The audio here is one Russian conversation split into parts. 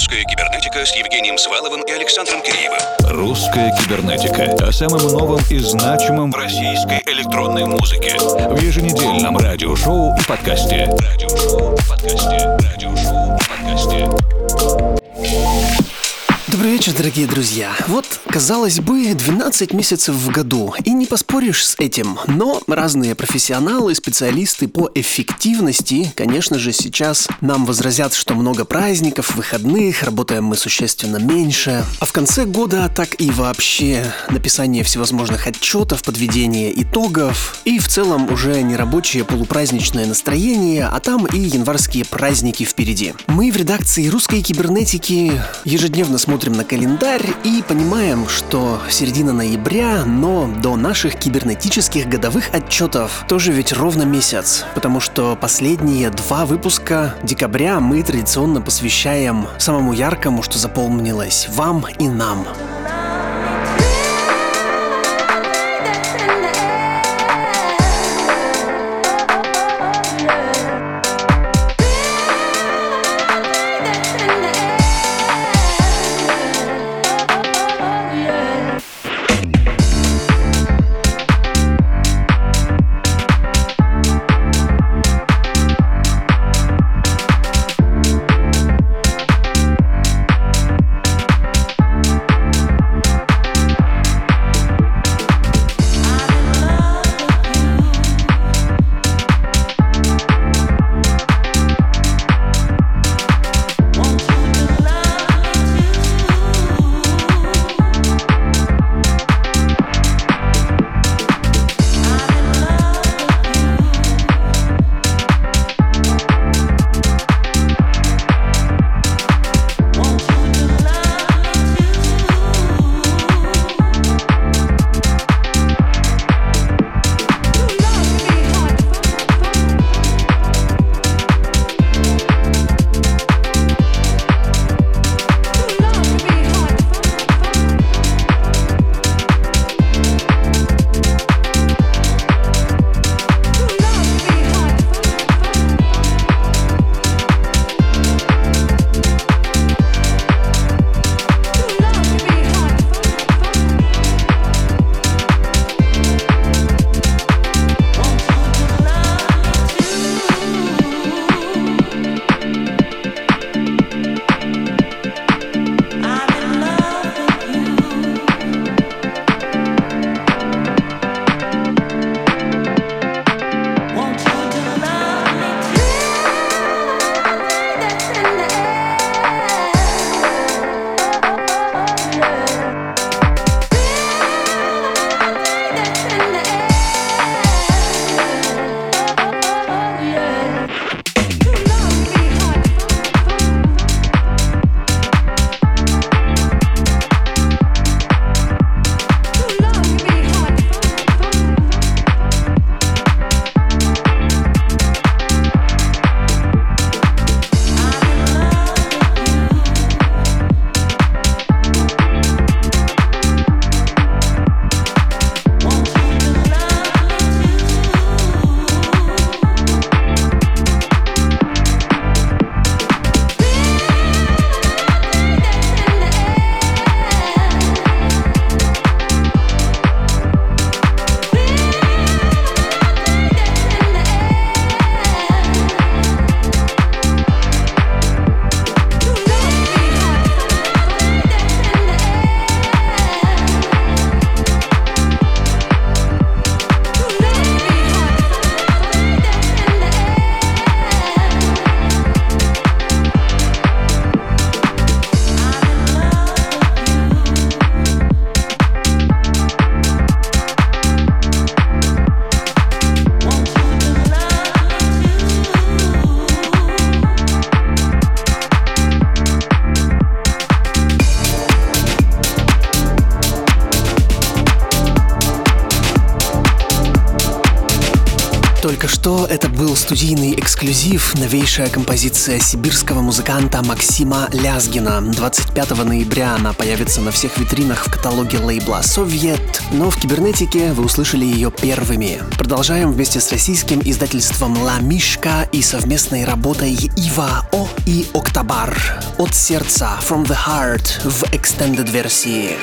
«Русская кибернетика» с Евгением Сваловым и Александром Киреевым. «Русская кибернетика» о самом новом и значимом в российской электронной музыке. В еженедельном радиошоу и подкасте. Радиошоу и подкасте. Радиошоу и подкасте. Добрый вечер, дорогие друзья. Вот, казалось бы, 12 месяцев в году, и не поспоришь с этим, но разные профессионалы, специалисты по эффективности, конечно же, сейчас нам возразят, что много праздников, выходных, работаем мы существенно меньше, а в конце года так и вообще написание всевозможных отчетов, подведение итогов, и в целом уже не рабочее полупраздничное настроение, а там и январские праздники впереди. Мы в редакции русской кибернетики ежедневно смотрим на календарь и понимаем, что середина ноября, но до наших кибернетических годовых отчетов тоже ведь ровно месяц, потому что последние два выпуска декабря мы традиционно посвящаем самому яркому, что запомнилось вам и нам. Только новейшая композиция сибирского музыканта Максима Лязгина. 25 ноября она появится на всех витринах в каталоге лейбла «Совет», но в кибернетике вы услышали ее первыми. Продолжаем вместе с российским издательством «Ла Мишка» и совместной работой Ива О и Октабар. От сердца «From the Heart» в extended версии.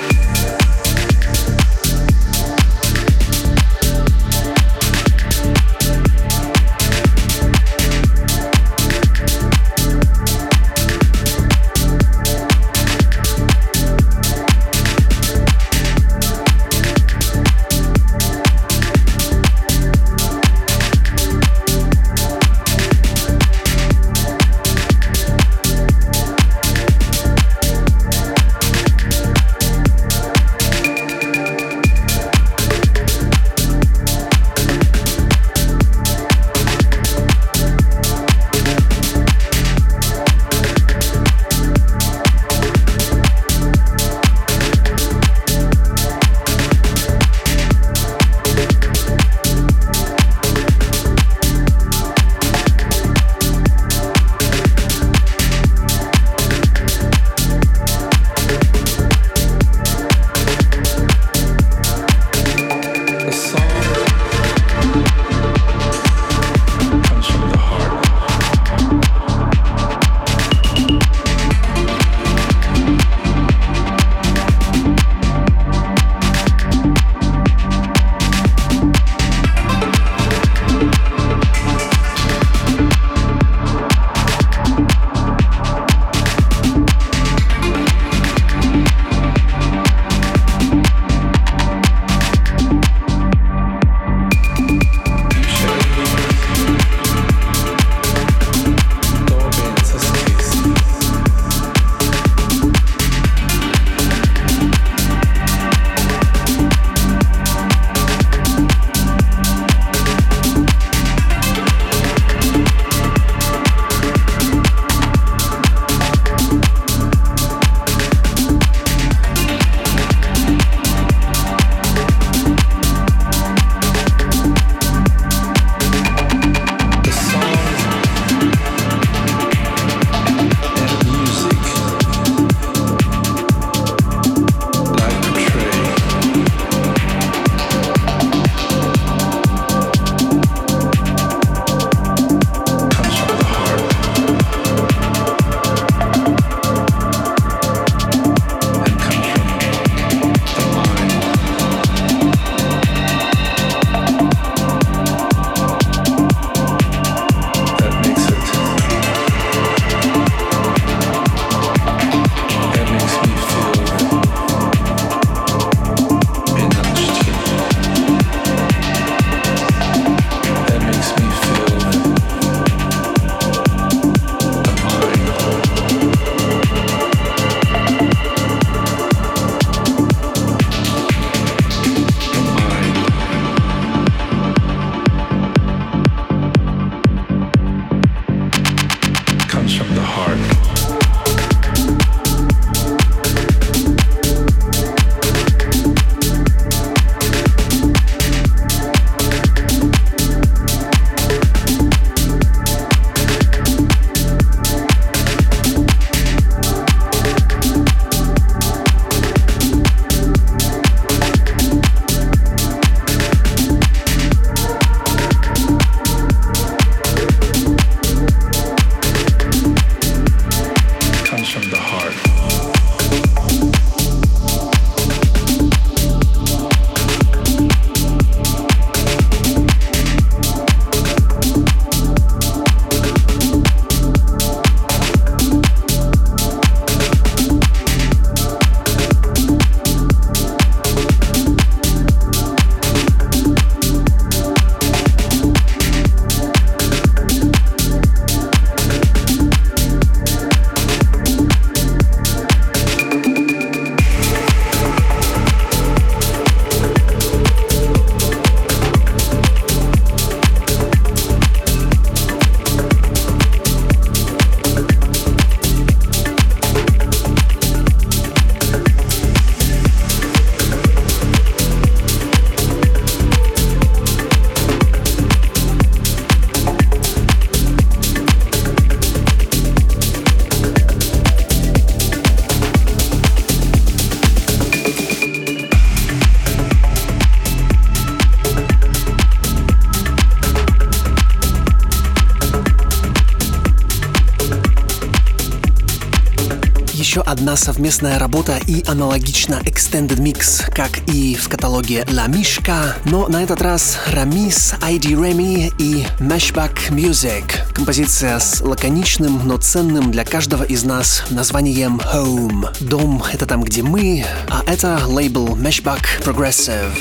Совместная работа и аналогично Extended Mix, как и в каталоге La Mishka, но на этот раз Рамис, ID Remy и Mashback Music. Композиция с лаконичным, но ценным для каждого из нас названием Home. Дом — это там, где мы, а это лейбл Meshback Progressive.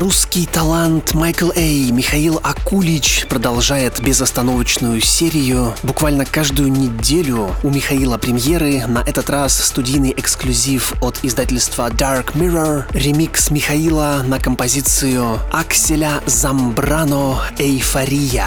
Белорусский талант Майкл Эй, Михаил Акулич продолжает безостановочную серию. Буквально каждую неделю у Михаила премьеры. На этот раз студийный эксклюзив от издательства Dark Mirror. Ремикс Михаила на композицию Акселя Замбрано «Эйфория».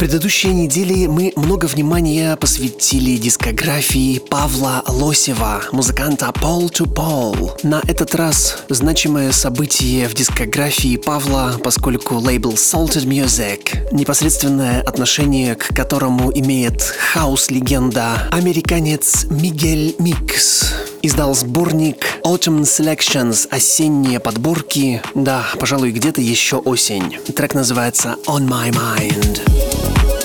Предыдущей неделе мы много внимания посвятили дискографии Павла Лосева, музыканта Paul to Paul. На этот раз значимое событие в дискографии Павла, поскольку лейбл Salted Music, непосредственное отношение к которому имеет хаус-легенда американец Miguel Migs издал сборник Autumn Selections осенние подборки. Да, пожалуй, где-то еще осень. Трек называется On My Mind.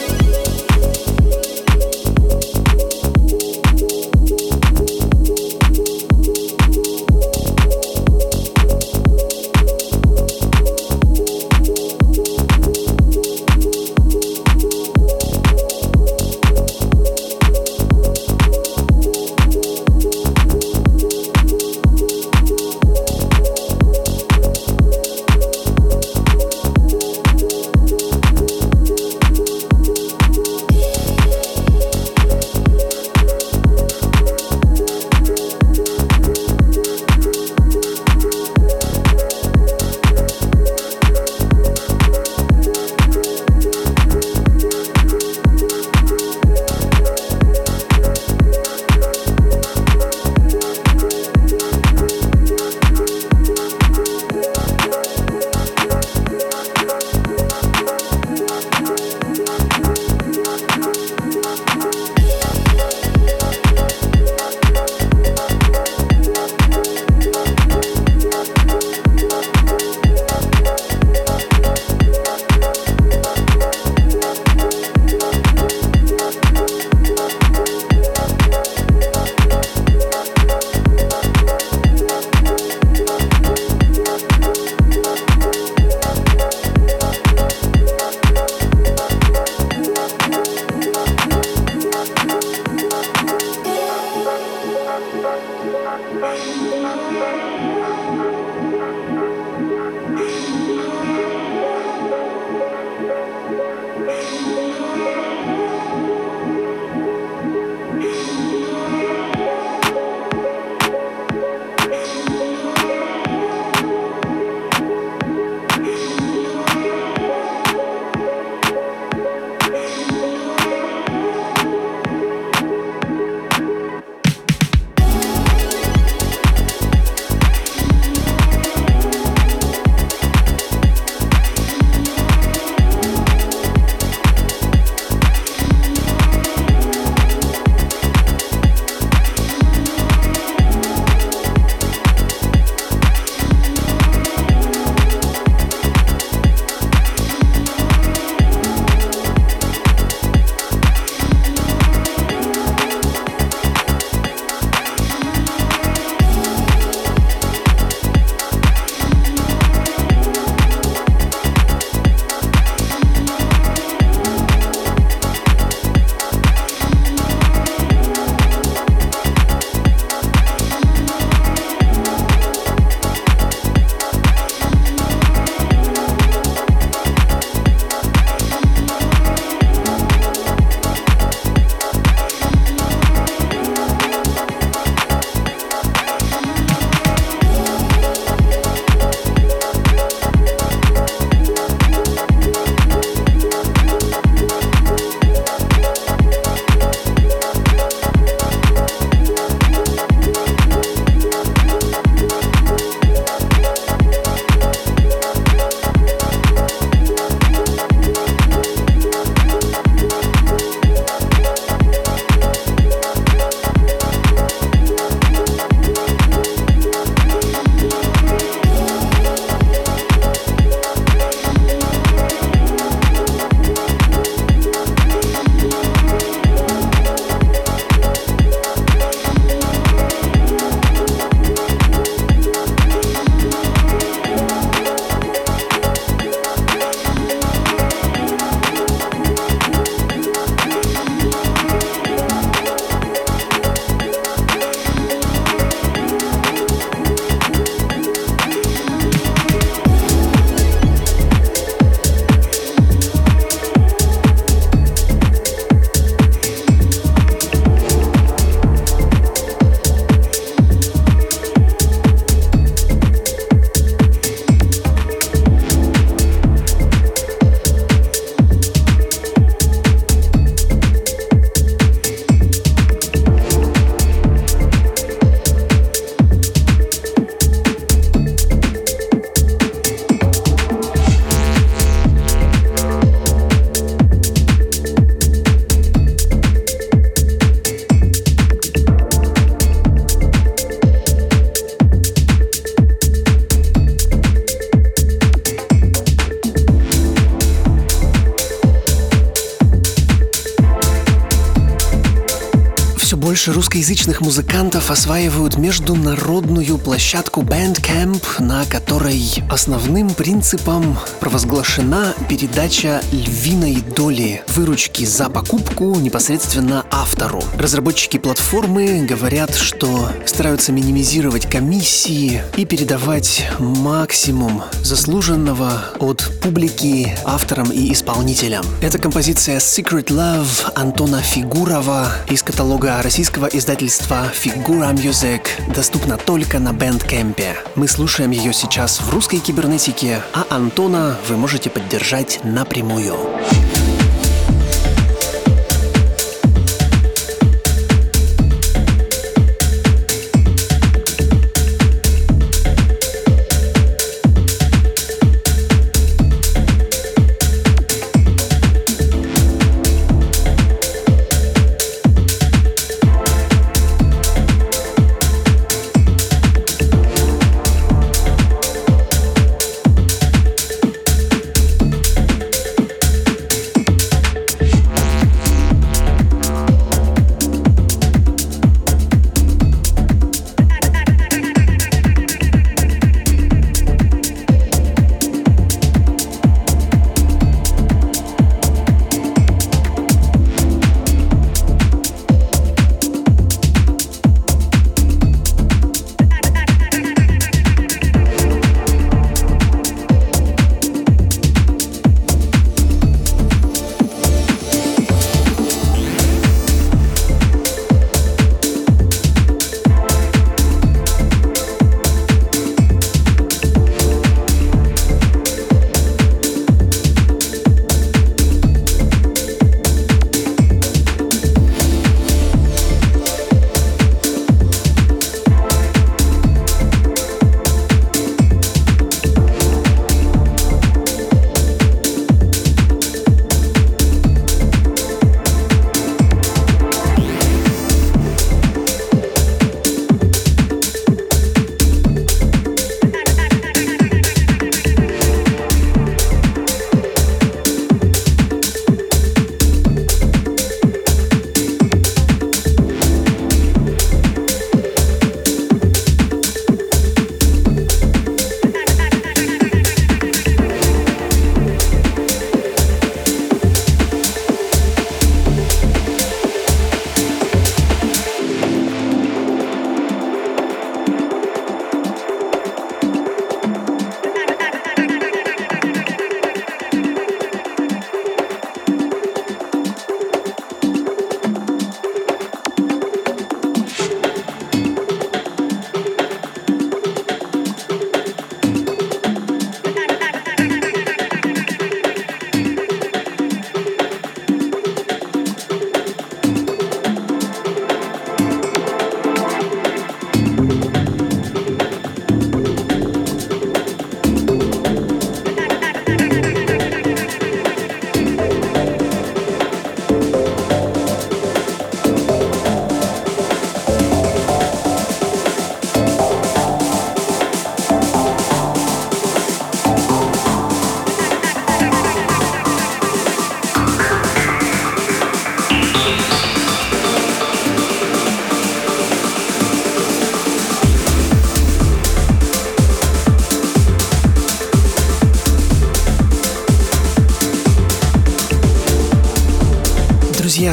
Больше русскоязычных музыкантов осваивают международную площадку Bandcamp, на которой основным принципом провозглашена передача львиной доли выручки за покупку непосредственно автору. Разработчики платформы говорят, что стараются минимизировать комиссии и передавать максимум заслуженного от публики авторам и исполнителям. Это композиция Secret Love Антона Фигурова из каталога российского издательства Figura Music доступна только на Bandcamp. Мы слушаем ее сейчас в русской кибернетике, а Антона вы можете поддержать напрямую.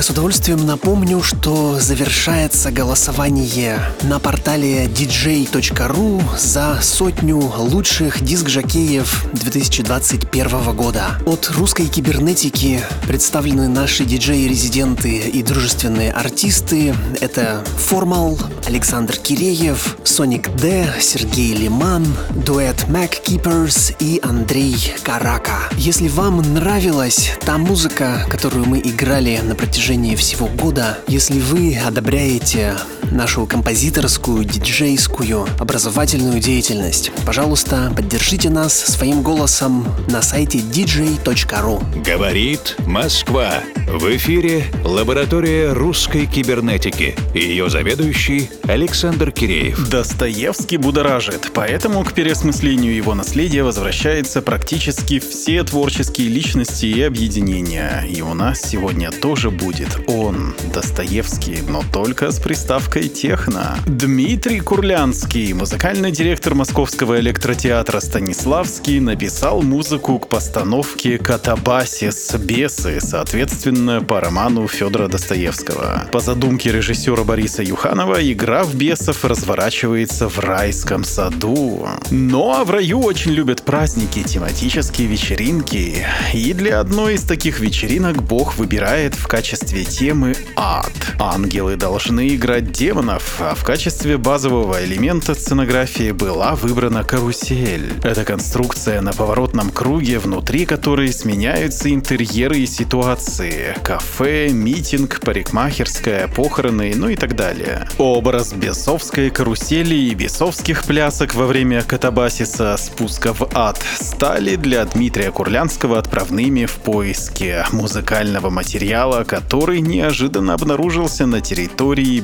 С удовольствием напомню, что завершается голосование на портале dj.ru за сотню лучших диск-жокеев 2021 года. От русской кибернетики представлены наши диджеи-резиденты и дружественные артисты. Это Формал, Александр Киреев, Соник Д, Сергей Лиман, дуэт Mac Keepers и Андрей Карака. Если вам нравилась та музыка, которую мы играли на протяжении всего года, если вы одобряете нашу композиторскую, диджейскую, образовательную деятельность. Пожалуйста, поддержите нас своим голосом на сайте dj.ru. Говорит Москва. В эфире лаборатория русской кибернетики. Ее заведующий Александр Киреев. Достоевский будоражит, поэтому к переосмыслению его наследия возвращаются практически все творческие личности и объединения. И у нас сегодня тоже будет он, Достоевский, но только с приставкой техно. Дмитрий Курлянский, музыкальный директор Московского электротеатра Станиславский, написал музыку к постановке «Катабасис. Бесы», соответственно, по роману Федора Достоевского. По задумке режиссера Бориса Юханова, игра в бесов разворачивается в райском саду. Ну а в раю очень любят праздники, тематические вечеринки. И для одной из таких вечеринок Бог выбирает в качестве темы ад. Ангелы должны играть демонов, а в качестве базового элемента сценографии была выбрана карусель. Это конструкция на поворотном круге, внутри которой сменяются интерьеры и ситуации. Кафе, митинг, парикмахерская, похороны, ну и так далее. Образ бесовской карусели и бесовских плясок во время катабасиса спуска в ад стали для Дмитрия Курлянского отправными в поиске музыкального материала, который неожиданно обнаружился на территории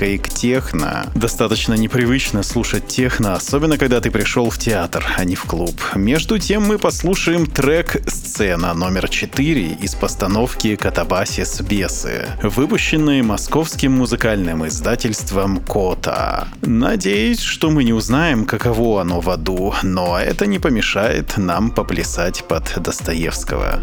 близкой к техно. Достаточно непривычно слушать техно, особенно когда ты пришел в театр, а не в клуб. Между тем мы послушаем трек «Сцена номер 4» из постановки «Катабасис Бесы», выпущенной московским музыкальным издательством «Кота». Надеюсь, что мы не узнаем, каково оно в аду, но это не помешает нам поплясать под Достоевского.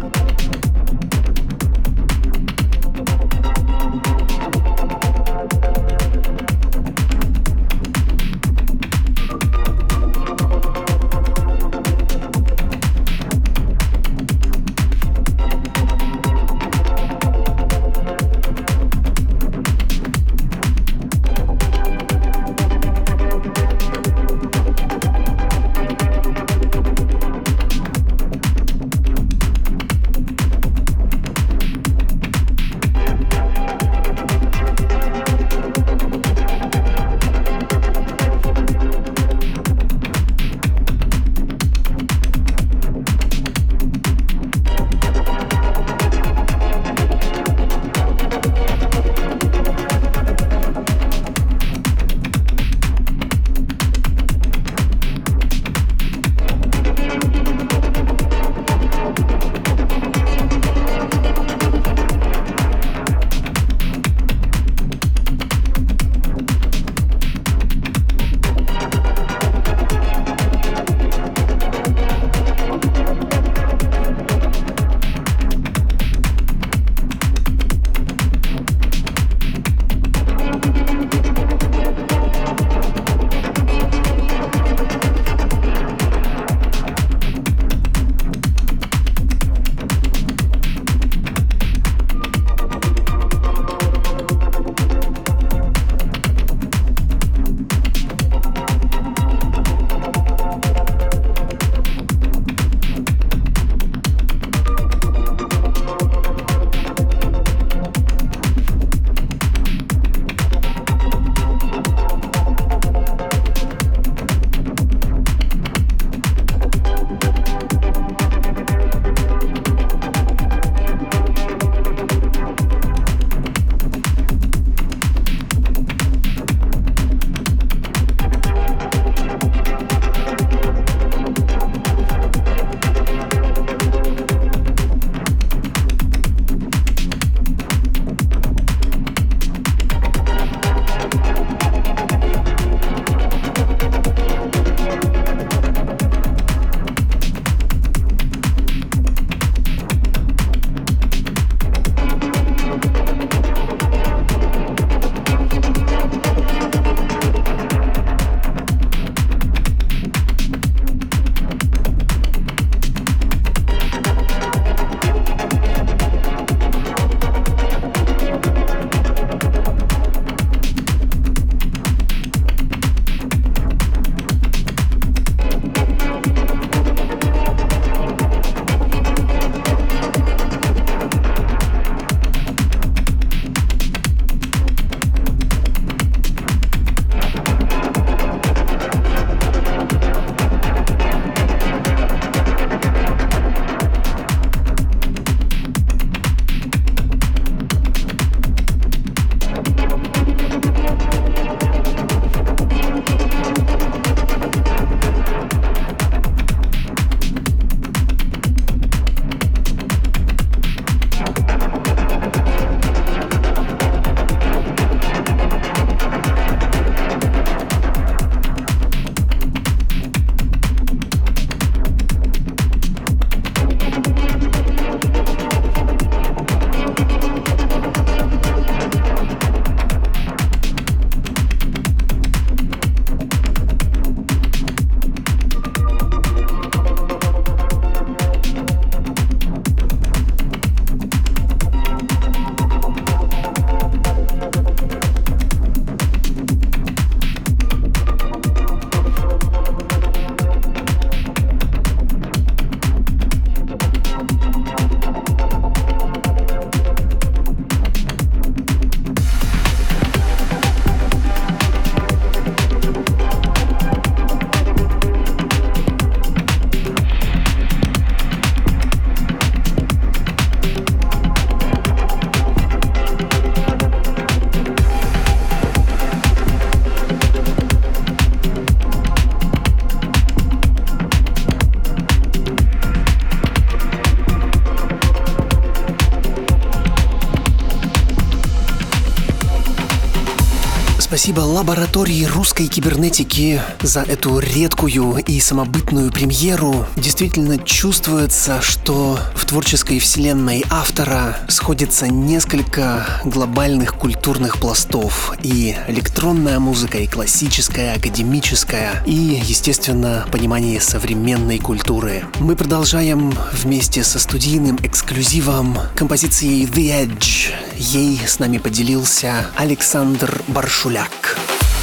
Спасибо лаборатории русской кибернетики за эту редкую и самобытную премьеру. Действительно чувствуется, что в творческой вселенной автора сходится несколько глобальных культурных пластов. И электронная музыка, и классическая, академическая, и, естественно, понимание современной культуры. Мы продолжаем вместе со студийным эксклюзивом композицией The Edge. Ей с нами поделился Александр Баршуляк. Много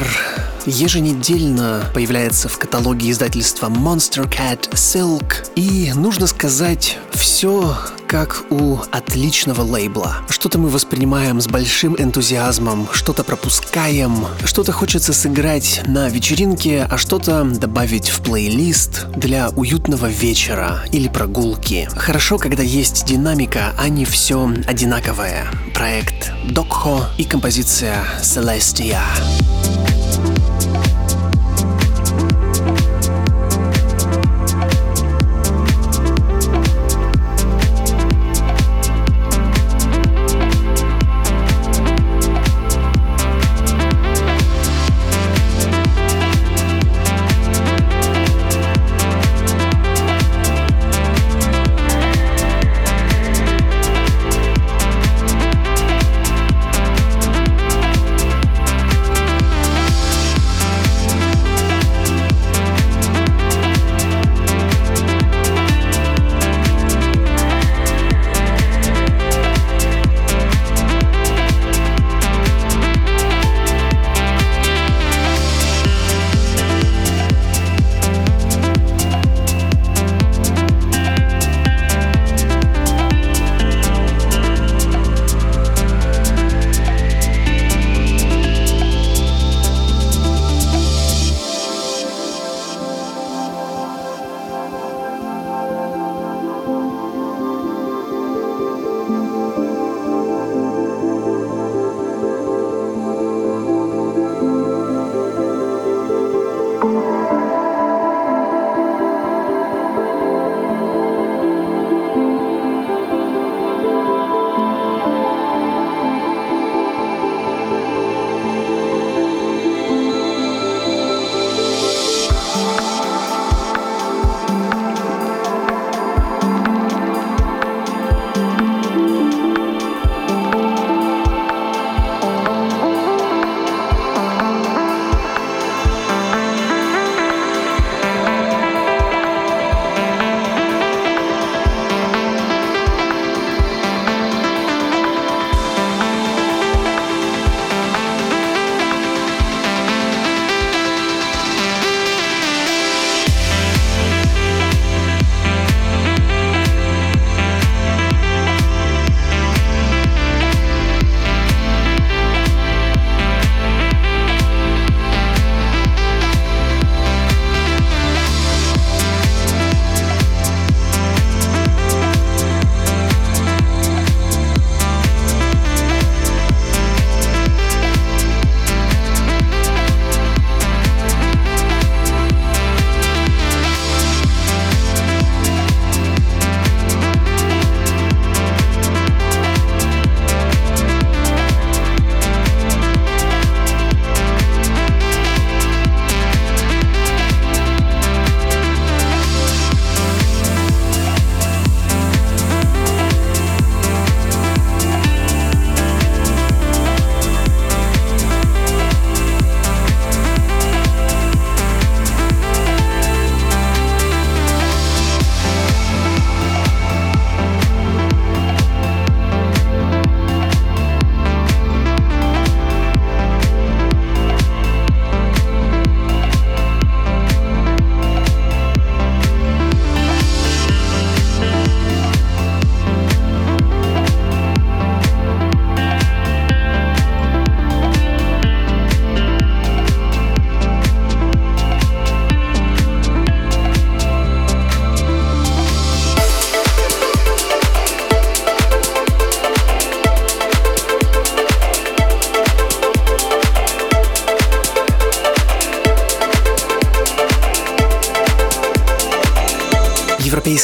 премьер еженедельно появляется в каталоге издательства Monster Cat Silk. И нужно сказать, все как у отличного лейбла. Что-то мы воспринимаем с большим энтузиазмом, что-то пропускаем, что-то хочется сыграть на вечеринке, а что-то добавить в плейлист для уютного вечера или прогулки. Хорошо, когда есть динамика, а не все одинаковое. Проект Докхо и композиция Celestia.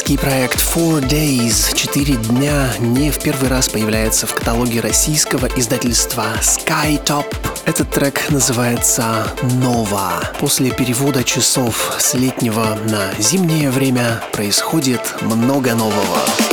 Европейский проект Four Days, 4 дня, не в первый раз появляется в каталоге российского издательства Skytop. Этот трек называется «Нова». После перевода часов с летнего на зимнее время происходит много нового.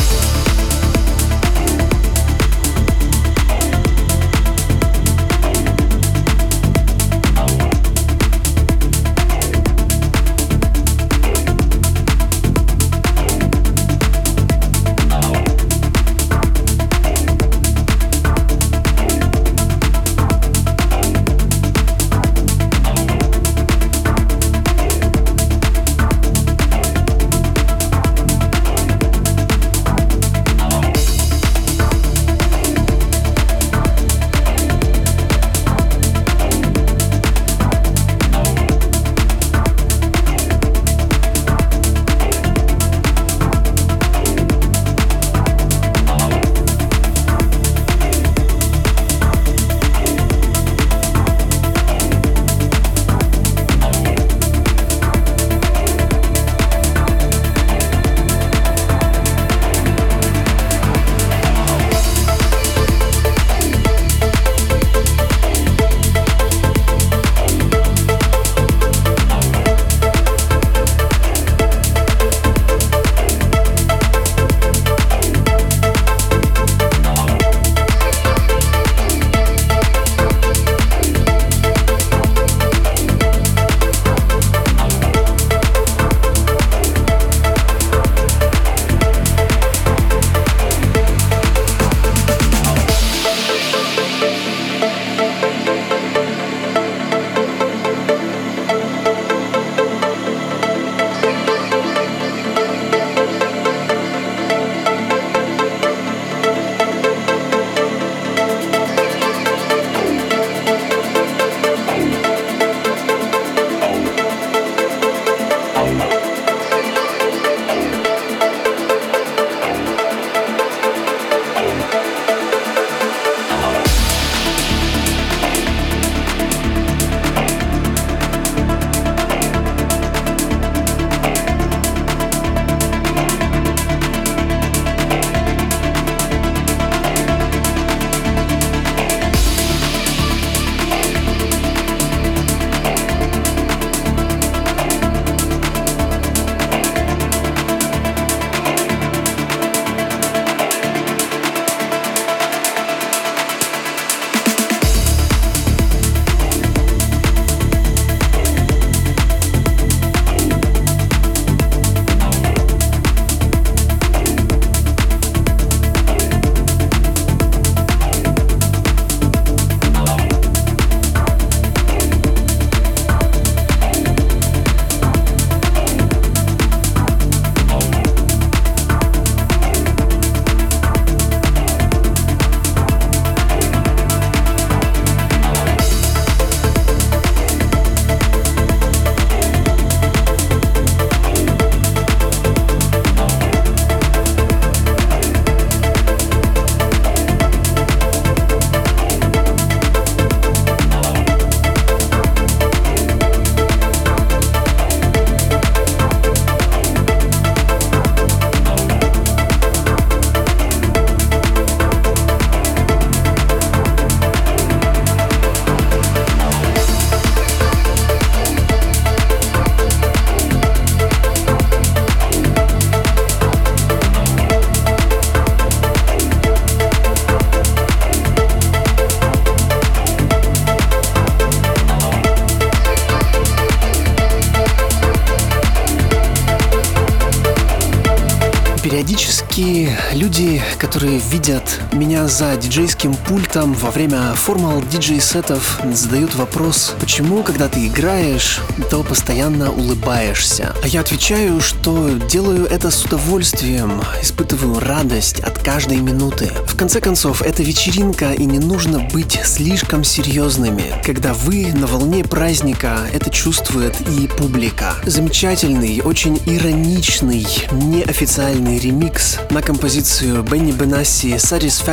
Видят меня за диджейским пультом во время формал диджей-сетов, задают вопрос, почему, когда ты играешь, то постоянно улыбаешься. А я отвечаю, что делаю это с удовольствием, испытываю радость от каждой минуты. В конце концов, это вечеринка и не нужно быть слишком серьезными. Когда вы на волне праздника, это чувствует и публика. Замечательный, очень ироничный, неофициальный ремикс на композицию Бенни Бенасси Satisfaction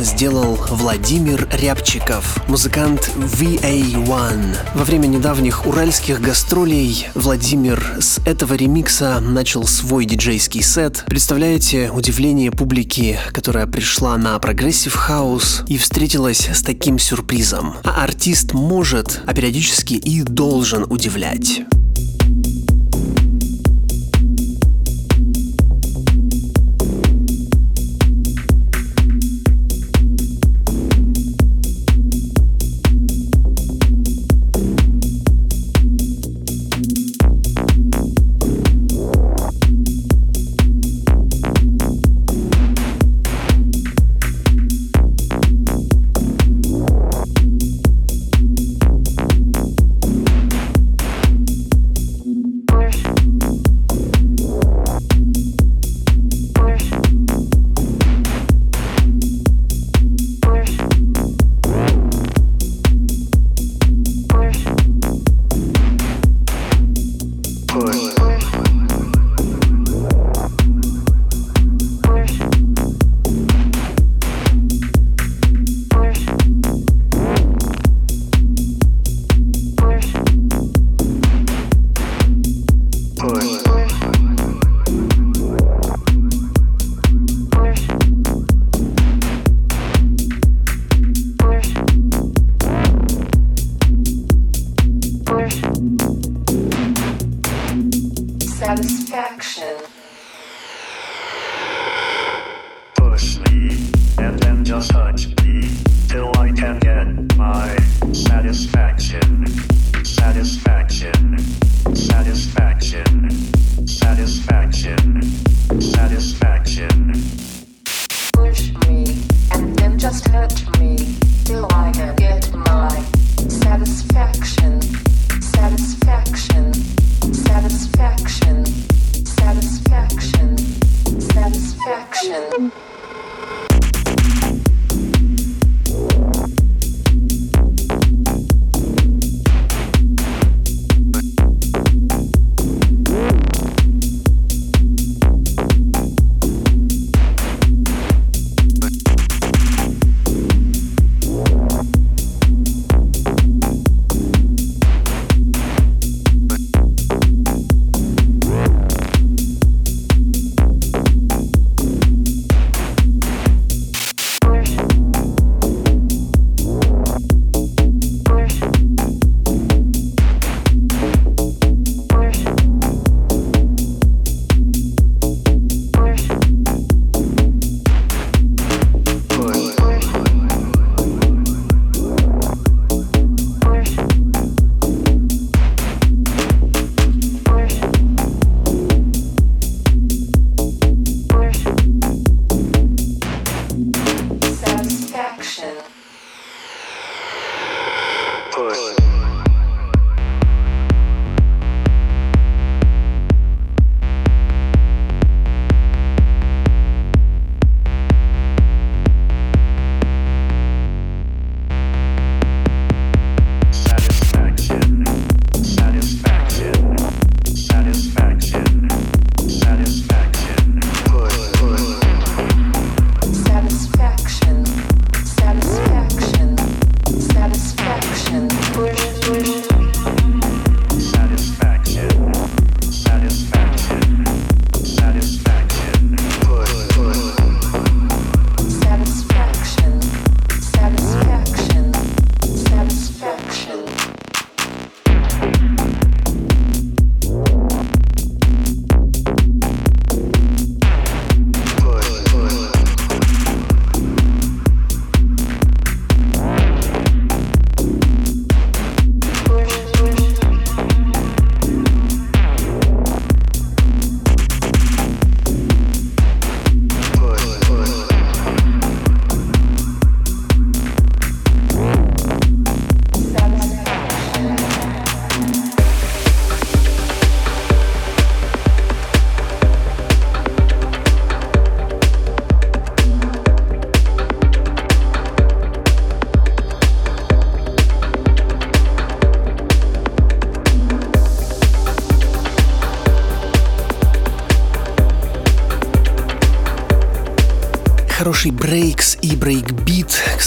сделал Владимир Рябчиков, музыкант VA1. Во время недавних уральских гастролей Владимир с этого ремикса начал свой диджейский сет. Представляете удивление публики, которая пришла на прогрессив хаус и встретилась с таким сюрпризом. А артист может, а периодически и должен удивлять.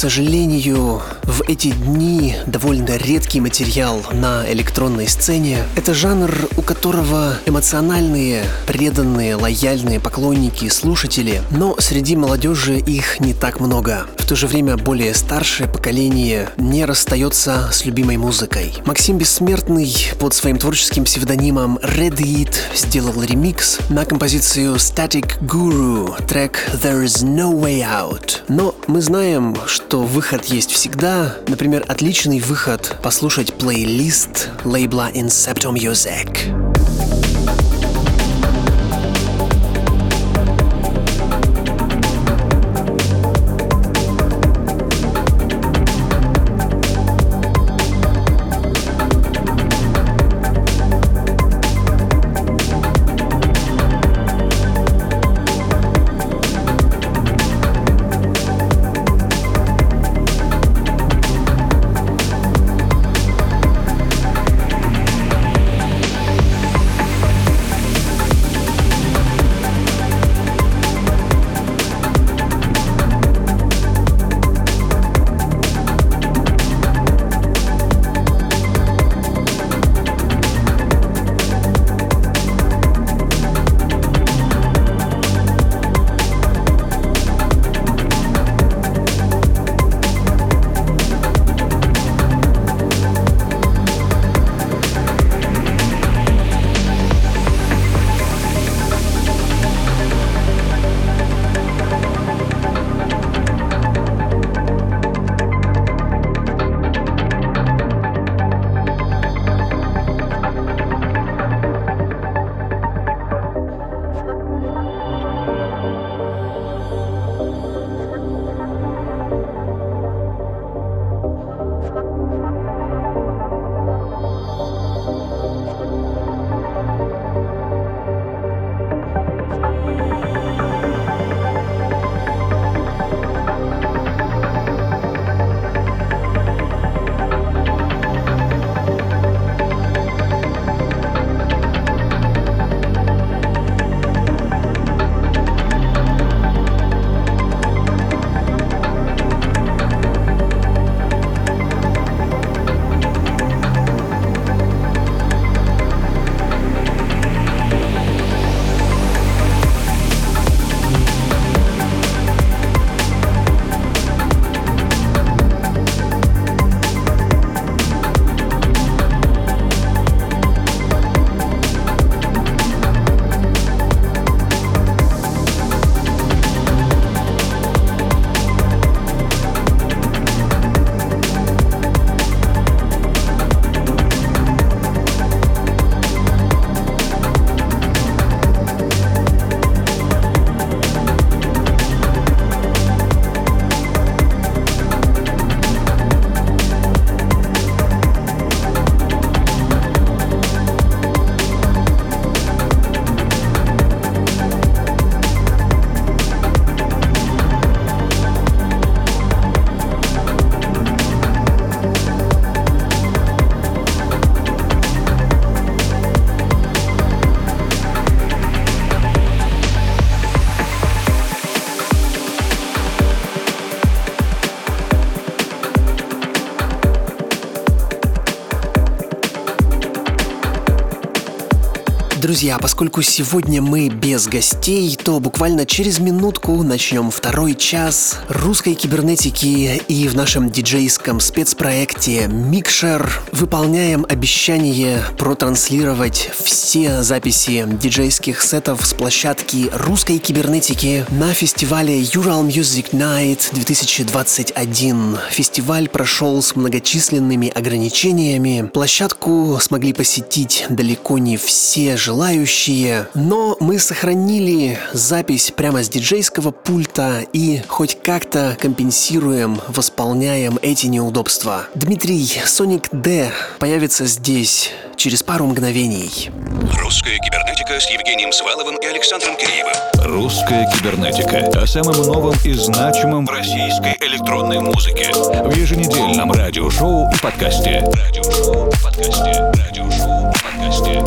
Сожалению, в эти дни довольно редкий материал на электронной сцене. Это жанр, у которого эмоциональные, преданные, лояльные поклонники и слушатели, но среди молодежи их не так много. То же время более старшее поколение не расстается с любимой музыкой. Максим Бессмертный под своим творческим псевдонимом Red Eat сделал ремикс на композицию Static Guru, трек There is no way out. Но мы знаем, что выход есть всегда. Например, отличный выход послушать плейлист лейбла Incepto Music. Друзья, поскольку сегодня мы без гостей, то буквально через минутку начнем второй час русской кибернетики и в нашем диджейском спецпроекте Микшер выполняем обещание протранслировать все записи диджейских сетов с площадки русской кибернетики на фестивале Ural Music Night 2021. Фестиваль прошел с многочисленными ограничениями. Площадку смогли посетить далеко не все желающие но мы сохранили запись прямо с диджейского пульта и хоть как-то компенсируем, восполняем эти неудобства. Дмитрий Соник Д появится здесь через пару мгновений. Русская кибернетика с Евгением Сваловым и Александром Киреевым. Русская кибернетика о самом новом и значимом в российской электронной музыке в еженедельном радиошоу и подкасте. Радиошоу и подкасте. Радиошоу и подкасте.